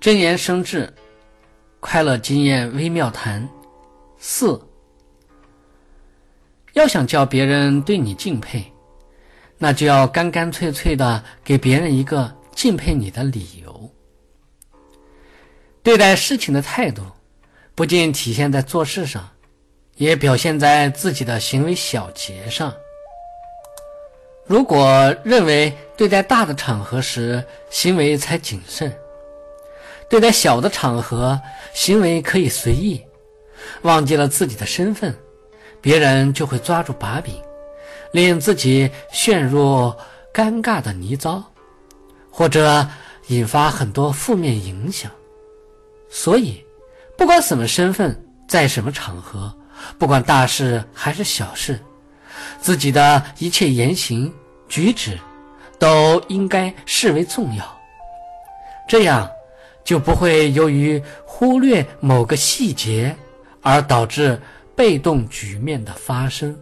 真言生智，快乐经验微妙谈四。要想叫别人对你敬佩，那就要干干脆脆的给别人一个敬佩你的理由。对待事情的态度，不仅体现在做事上，也表现在自己的行为小节上。如果认为对待大的场合时行为才谨慎，对待小的场合行为可以随意，忘记了自己的身份，别人就会抓住把柄，令自己陷入尴尬的泥沼，或者引发很多负面影响。所以，不管什么身份，在什么场合，不管大事还是小事。自己的一切言行举止，都应该视为重要，这样就不会由于忽略某个细节而导致被动局面的发生。